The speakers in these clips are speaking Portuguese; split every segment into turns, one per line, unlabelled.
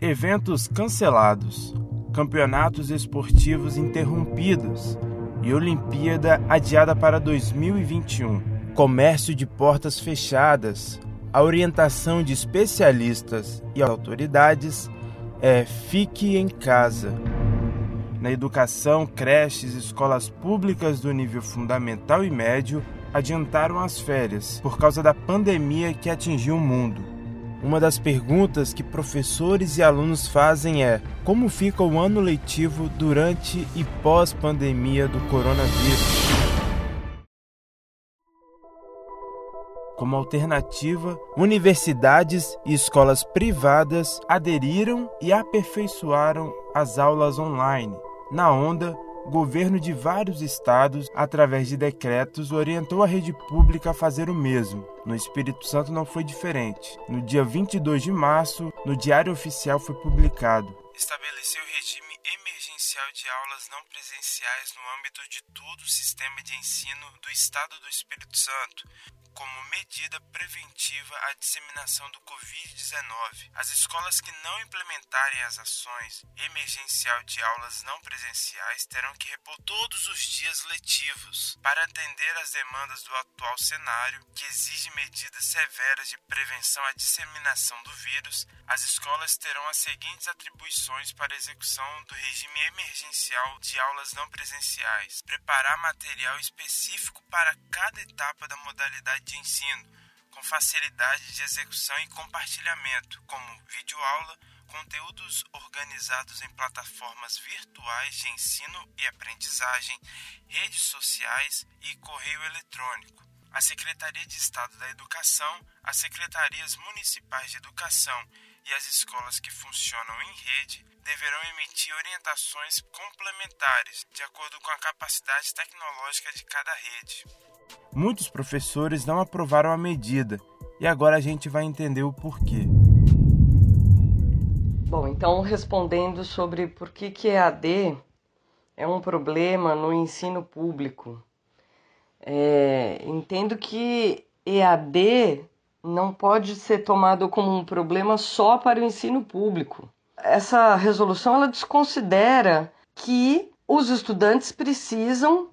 Eventos cancelados, campeonatos esportivos interrompidos e Olimpíada adiada para 2021. Comércio de portas fechadas. A orientação de especialistas e autoridades é fique em casa. Na educação, creches e escolas públicas do nível fundamental e médio adiantaram as férias por causa da pandemia que atingiu o mundo. Uma das perguntas que professores e alunos fazem é: como fica o ano letivo durante e pós-pandemia do coronavírus? Como alternativa, universidades e escolas privadas aderiram e aperfeiçoaram as aulas online. Na onda, governo de vários estados, através de decretos, orientou a rede pública a fazer o mesmo. No Espírito Santo não foi diferente. No dia 22 de março, no Diário Oficial foi publicado: estabeleceu regime emergencial de aulas não presenciais no âmbito de todo o sistema de ensino do Estado do Espírito Santo, como medida preventiva à disseminação do Covid-19. As escolas que não implementarem as ações emergencial de aulas não presenciais terão que repor todos os dias letivos para atender às demandas do atual cenário, que exige medidas severas de prevenção à disseminação do vírus. As escolas terão as seguintes atribuições para execução do regime emergencial de aulas não presenciais: preparar material específico para cada etapa da modalidade de ensino, com facilidade de execução e compartilhamento, como videoaula, conteúdos organizados em plataformas virtuais de ensino e aprendizagem, redes sociais e correio eletrônico. A Secretaria de Estado da Educação, as secretarias municipais de educação e as escolas que funcionam em rede deverão emitir orientações complementares de acordo com a capacidade tecnológica de cada rede. Muitos professores não aprovaram a medida e agora a gente vai entender o porquê.
Bom, então respondendo sobre por que, que EAD é um problema no ensino público. É, entendo que EAD não pode ser tomado como um problema só para o ensino público. Essa resolução ela desconsidera que os estudantes precisam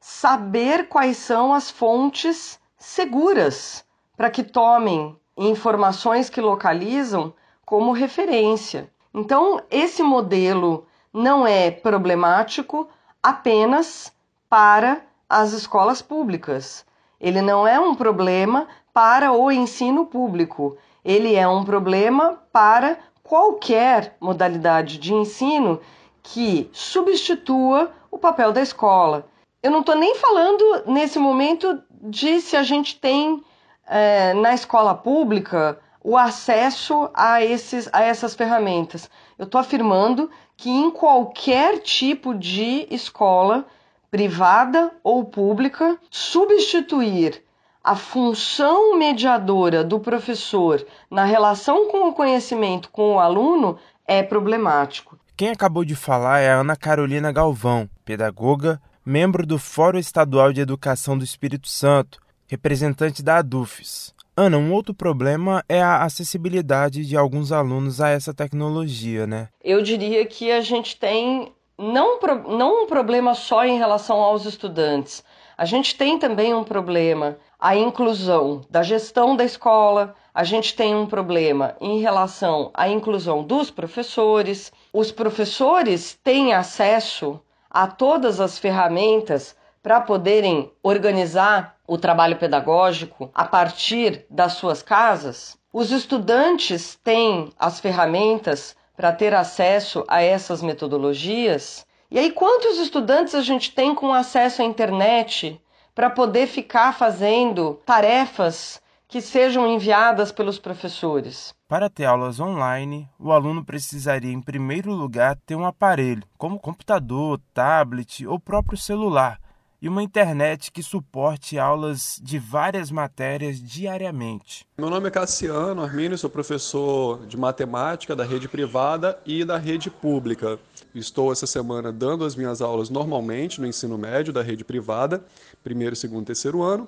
saber quais são as fontes seguras para que tomem informações que localizam como referência. Então, esse modelo não é problemático apenas para as escolas públicas. Ele não é um problema para o ensino público. Ele é um problema para qualquer modalidade de ensino que substitua o papel da escola eu não estou nem falando nesse momento de se a gente tem é, na escola pública o acesso a, esses, a essas ferramentas. Eu estou afirmando que em qualquer tipo de escola, privada ou pública, substituir a função mediadora do professor na relação com o conhecimento com o aluno é problemático.
Quem acabou de falar é a Ana Carolina Galvão, pedagoga, membro do Fórum Estadual de Educação do Espírito Santo, representante da ADUFES. Ana, um outro problema é a acessibilidade de alguns alunos a essa tecnologia, né?
Eu diria que a gente tem não, não um problema só em relação aos estudantes, a gente tem também um problema a inclusão da gestão da escola, a gente tem um problema em relação à inclusão dos professores. Os professores têm acesso a todas as ferramentas para poderem organizar o trabalho pedagógico a partir das suas casas? Os estudantes têm as ferramentas para ter acesso a essas metodologias? E aí, quantos estudantes a gente tem com acesso à internet para poder ficar fazendo tarefas que sejam enviadas pelos professores.
Para ter aulas online, o aluno precisaria, em primeiro lugar, ter um aparelho, como computador, tablet ou próprio celular, e uma internet que suporte aulas de várias matérias diariamente.
Meu nome é Cassiano Armínio, sou professor de matemática da rede privada e da rede pública. Estou essa semana dando as minhas aulas normalmente no ensino médio da rede privada, primeiro, segundo, terceiro ano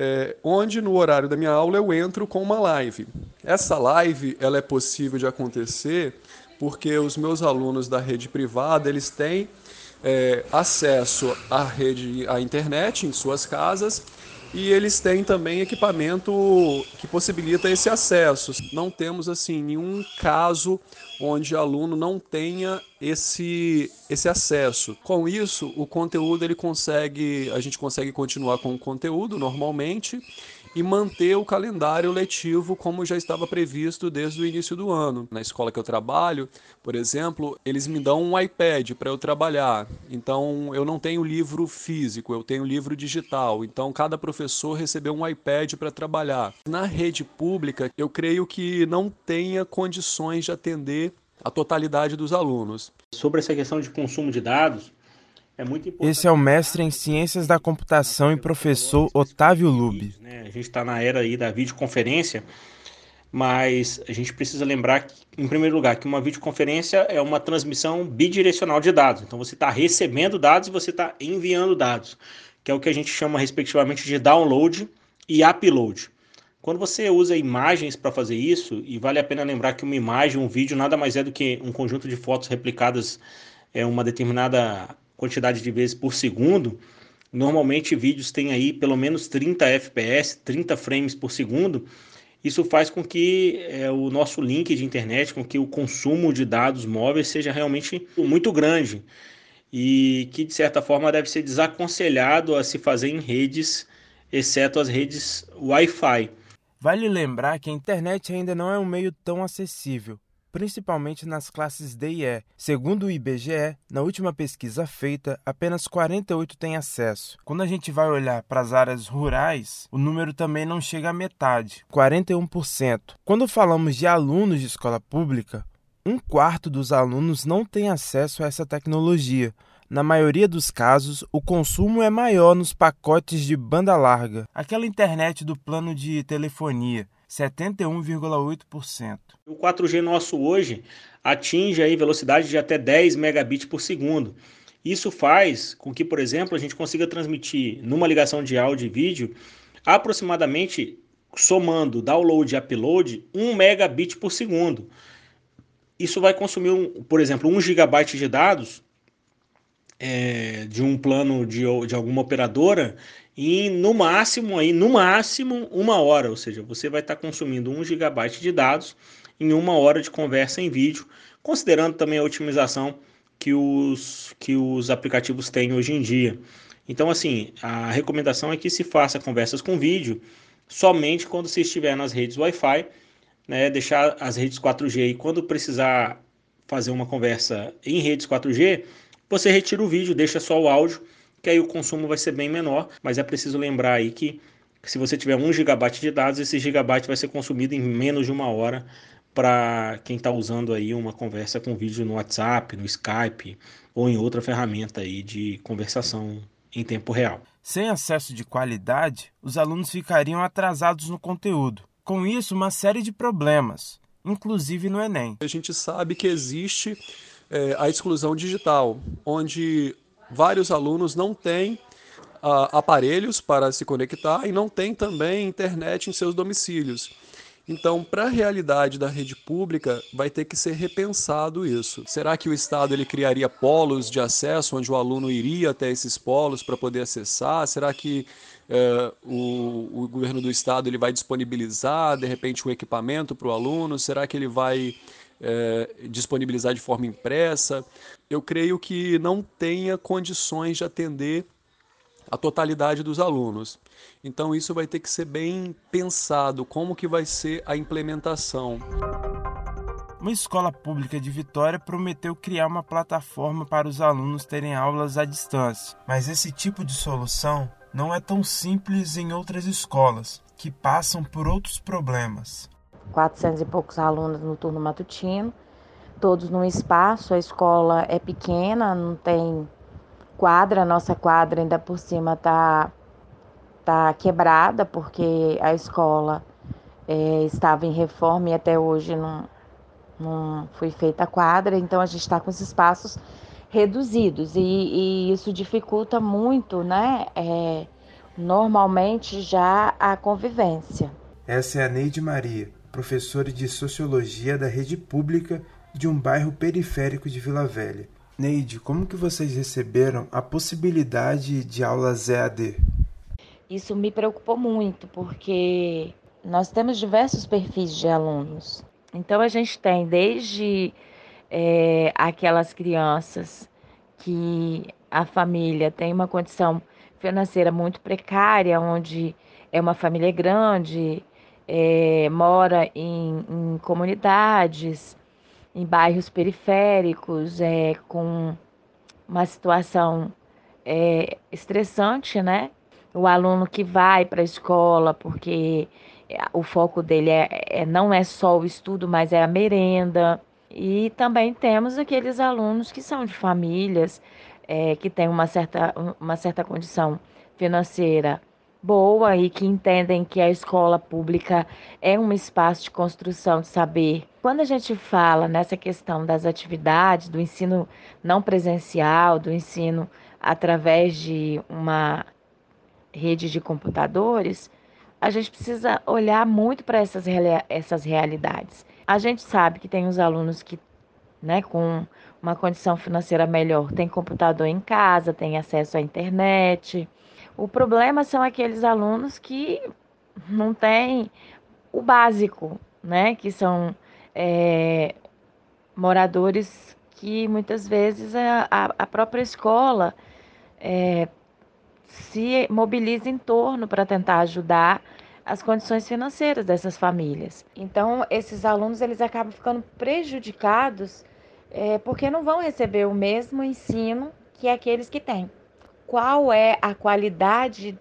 é, onde no horário da minha aula eu entro com uma live. Essa live ela é possível de acontecer porque os meus alunos da rede privada eles têm é, acesso à rede, à internet em suas casas e eles têm também equipamento que possibilita esse acesso. Não temos assim nenhum caso onde o aluno não tenha esse, esse acesso. Com isso, o conteúdo ele consegue, a gente consegue continuar com o conteúdo normalmente e manter o calendário letivo como já estava previsto desde o início do ano. Na escola que eu trabalho, por exemplo, eles me dão um iPad para eu trabalhar. Então, eu não tenho livro físico, eu tenho livro digital. Então, cada professor recebeu um iPad para trabalhar. Na rede pública, eu creio que não tenha condições de atender a totalidade dos alunos.
Sobre essa questão de consumo de dados, é muito importante.
Esse é o mestre em Ciências da Computação e professor Otávio Lube.
Né? A gente está na era aí da videoconferência, mas a gente precisa lembrar, que, em primeiro lugar, que uma videoconferência é uma transmissão bidirecional de dados. Então você está recebendo dados e você está enviando dados, que é o que a gente chama respectivamente de download e upload. Quando você usa imagens para fazer isso, e vale a pena lembrar que uma imagem, um vídeo, nada mais é do que um conjunto de fotos replicadas é uma determinada quantidade de vezes por segundo, normalmente vídeos têm aí pelo menos 30 FPS, 30 frames por segundo. Isso faz com que é, o nosso link de internet, com que o consumo de dados móveis seja realmente muito grande e que de certa forma deve ser desaconselhado a se fazer em redes, exceto as redes Wi-Fi.
Vale lembrar que a internet ainda não é um meio tão acessível principalmente nas classes D e E. Segundo o IBGE, na última pesquisa feita, apenas 48 têm acesso. Quando a gente vai olhar para as áreas rurais, o número também não chega à metade, 41%. Quando falamos de alunos de escola pública, um quarto dos alunos não tem acesso a essa tecnologia. Na maioria dos casos, o consumo é maior nos pacotes de banda larga, aquela internet do plano de telefonia, 71,8%.
O 4G nosso hoje atinge aí velocidade de até 10 megabits por segundo. Isso faz com que, por exemplo, a gente consiga transmitir numa ligação de áudio e vídeo aproximadamente somando download e upload 1 megabit por segundo. Isso vai consumir, um, por exemplo, 1 gigabyte de dados é, de um plano de, de alguma operadora em no máximo aí no máximo uma hora, ou seja, você vai estar consumindo um gigabyte de dados em uma hora de conversa em vídeo, considerando também a otimização que os que os aplicativos têm hoje em dia. Então, assim, a recomendação é que se faça conversas com vídeo somente quando você estiver nas redes Wi-Fi, né, deixar as redes 4G e quando precisar fazer uma conversa em redes 4G, você retira o vídeo, deixa só o áudio que aí o consumo vai ser bem menor, mas é preciso lembrar aí que se você tiver 1 GB de dados, esse gigabyte vai ser consumido em menos de uma hora para quem está usando aí uma conversa com vídeo no WhatsApp, no Skype ou em outra ferramenta aí de conversação em tempo real.
Sem acesso de qualidade, os alunos ficariam atrasados no conteúdo. Com isso, uma série de problemas, inclusive no Enem.
A gente sabe que existe é, a exclusão digital, onde vários alunos não têm uh, aparelhos para se conectar e não têm também internet em seus domicílios. Então, para a realidade da rede pública, vai ter que ser repensado isso. Será que o Estado ele criaria polos de acesso onde o aluno iria até esses polos para poder acessar? Será que uh, o, o, governo do Estado ele vai disponibilizar, de repente, um equipamento para o aluno? Será que ele vai é, disponibilizar de forma impressa, eu creio que não tenha condições de atender a totalidade dos alunos. Então isso vai ter que ser bem pensado, como que vai ser a implementação.
Uma escola pública de Vitória prometeu criar uma plataforma para os alunos terem aulas à distância, mas esse tipo de solução não é tão simples em outras escolas, que passam por outros problemas.
400 e poucos alunos no turno matutino, todos num espaço. A escola é pequena, não tem quadra, nossa quadra ainda por cima tá, tá quebrada, porque a escola é, estava em reforma e até hoje não, não foi feita a quadra, então a gente está com os espaços reduzidos e, e, isso dificulta muito né, é, normalmente já a convivência.
Essa é a Neide Maria, professora de Sociologia da rede pública de um bairro periférico de Vila Velha. Neide, como que vocês receberam a possibilidade de aulas EAD?
Isso me preocupou muito, porque nós temos diversos perfis de alunos. Então a gente tem desde é, aquelas crianças que a família tem uma condição financeira muito precária, onde é uma família grande, é, mora em, em, comunidades, em bairros periféricos, é, com uma situação é, estressante, né? O aluno que vai para a escola porque o foco dele é, é, não é só o estudo, mas é a merenda. E também temos aqueles alunos que são de famílias é, que têm uma certa, uma certa condição financeira boa e que entendem que a escola pública é um espaço de construção de saber. Quando a gente fala nessa questão das atividades, do ensino não presencial, do ensino através de uma rede de computadores, a gente precisa olhar muito para essas, essas realidades. A gente sabe que tem os alunos que, né, com uma condição financeira melhor, tem computador em casa, tem acesso à internet. O problema são aqueles alunos que não têm o básico, né, que são é, moradores que muitas vezes a, a própria escola é, se mobiliza em torno para tentar ajudar as condições financeiras dessas famílias. Então, esses alunos eles acabam ficando prejudicados é, porque não vão receber o mesmo ensino que aqueles que têm. Qual é a qualidade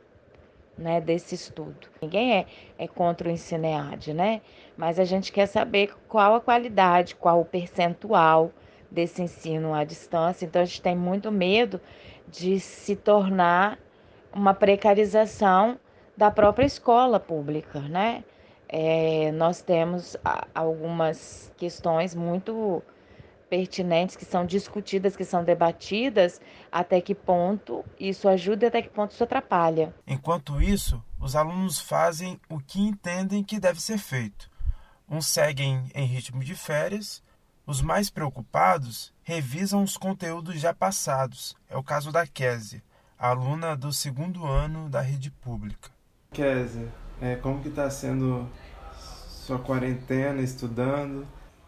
né, desse estudo? Ninguém é, é contra o ensino EAD, né? Mas a gente quer saber qual a qualidade, qual o percentual desse ensino à distância. Então, a gente tem muito medo de se tornar uma precarização da própria escola pública, né? É, nós temos algumas questões muito pertinentes que são discutidas, que são debatidas, até que ponto isso ajuda e até que ponto isso atrapalha.
Enquanto isso, os alunos fazem o que entendem que deve ser feito. Uns seguem em ritmo de férias, os mais preocupados revisam os conteúdos já passados. É o caso da Késia, aluna do segundo ano da rede pública. Kézia, é, como que está sendo sua quarentena estudando?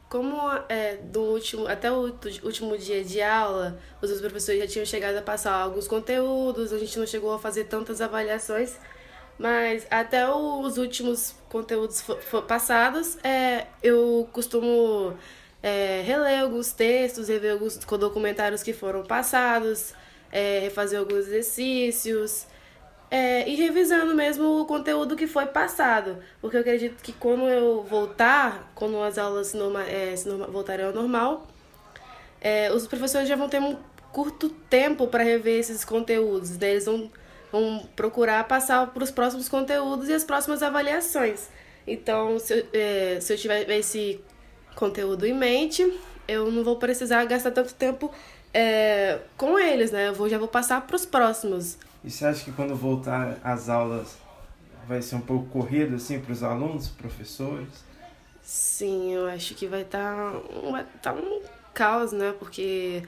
Como é, do último, até o último dia de aula, os professores já tinham chegado a passar alguns conteúdos, a gente não chegou a fazer tantas avaliações, mas até os últimos conteúdos passados, é, eu costumo é, reler alguns textos, rever alguns documentários que foram passados, é, refazer alguns exercícios é, e revisando mesmo o conteúdo que foi passado. Porque eu acredito que quando eu voltar, quando as aulas norma, é, se norma, voltarem ao normal, é, os professores já vão ter um curto tempo para rever esses conteúdos. Né? Eles vão, vão procurar passar para os próximos conteúdos e as próximas avaliações. Então, se eu, é, se eu tiver esse conteúdo em mente, eu não vou precisar gastar tanto tempo é, com eles, né? Eu vou, já vou passar para os próximos.
E você acha que quando voltar às aulas vai ser um pouco corrido assim para os alunos, professores?
Sim, eu acho que vai estar tá, vai tá um caos, né? Porque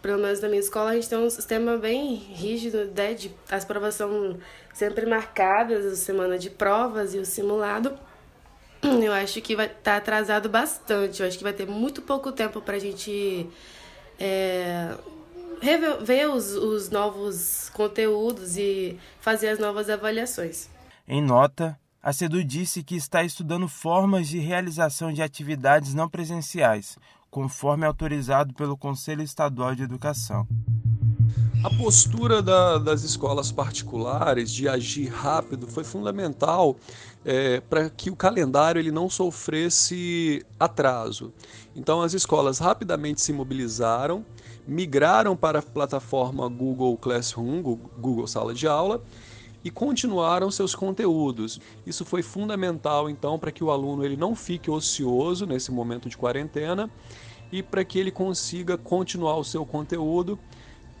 pelo menos na minha escola a gente tem um sistema bem rígido, né? De, as provas são sempre marcadas, a semana de provas e o simulado. Eu acho que vai estar tá atrasado bastante. Eu acho que vai ter muito pouco tempo para a gente é, rever os, os novos conteúdos e fazer as novas avaliações.
Em nota, a CEDU disse que está estudando formas de realização de atividades não presenciais, conforme autorizado pelo Conselho Estadual de Educação.
A postura da, das escolas particulares de agir rápido foi fundamental é, para que o calendário ele não sofresse atraso. Então as escolas rapidamente se mobilizaram, migraram para a plataforma Google Classroom, Google Sala de Aula, e continuaram seus conteúdos. Isso foi fundamental então para que o aluno ele não fique ocioso nesse momento de quarentena e para que ele consiga continuar o seu conteúdo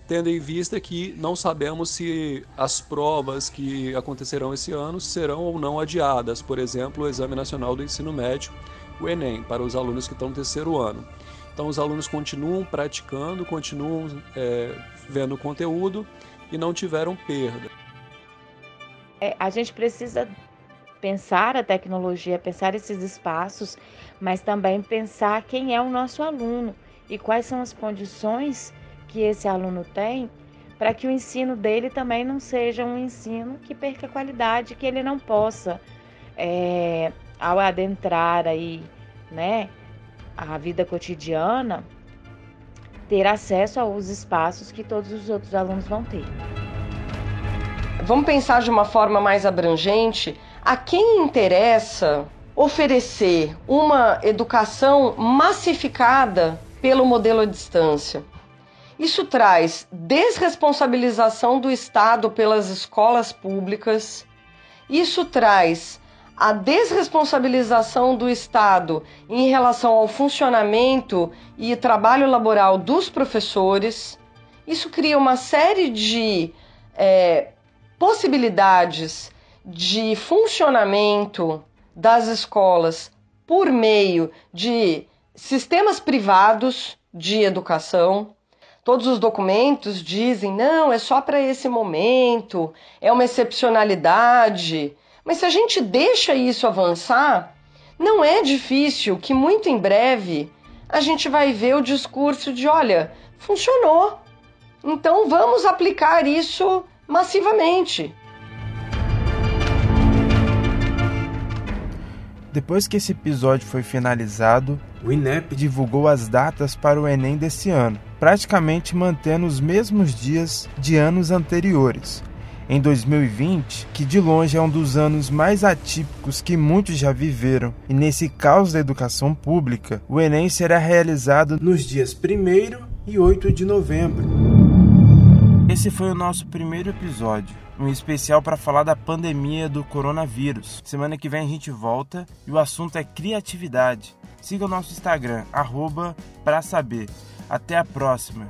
tendo em vista que não sabemos se as provas que acontecerão esse ano serão ou não adiadas, por exemplo, o Exame Nacional do Ensino Médio, o Enem, para os alunos que estão no terceiro ano. Então, os alunos continuam praticando, continuam é, vendo conteúdo e não tiveram perda.
É, a gente precisa pensar a tecnologia, pensar esses espaços, mas também pensar quem é o nosso aluno e quais são as condições que esse aluno tem para que o ensino dele também não seja um ensino que perca qualidade, que ele não possa, é, ao adentrar aí, né, a vida cotidiana, ter acesso aos espaços que todos os outros alunos vão ter.
Vamos pensar de uma forma mais abrangente a quem interessa oferecer uma educação massificada pelo modelo à distância. Isso traz desresponsabilização do Estado pelas escolas públicas, isso traz a desresponsabilização do Estado em relação ao funcionamento e trabalho laboral dos professores. Isso cria uma série de é, possibilidades de funcionamento das escolas por meio de sistemas privados de educação. Todos os documentos dizem, não, é só para esse momento, é uma excepcionalidade. Mas se a gente deixa isso avançar, não é difícil que muito em breve a gente vai ver o discurso de: olha, funcionou, então vamos aplicar isso massivamente.
Depois que esse episódio foi finalizado, o INEP divulgou as datas para o Enem desse ano, praticamente mantendo os mesmos dias de anos anteriores. Em 2020, que de longe é um dos anos mais atípicos que muitos já viveram, e nesse caos da educação pública, o Enem será realizado nos dias 1 e 8 de novembro. Esse foi o nosso primeiro episódio um especial para falar da pandemia do coronavírus. Semana que vem a gente volta e o assunto é criatividade. Siga o nosso Instagram, arroba pra saber. Até a próxima!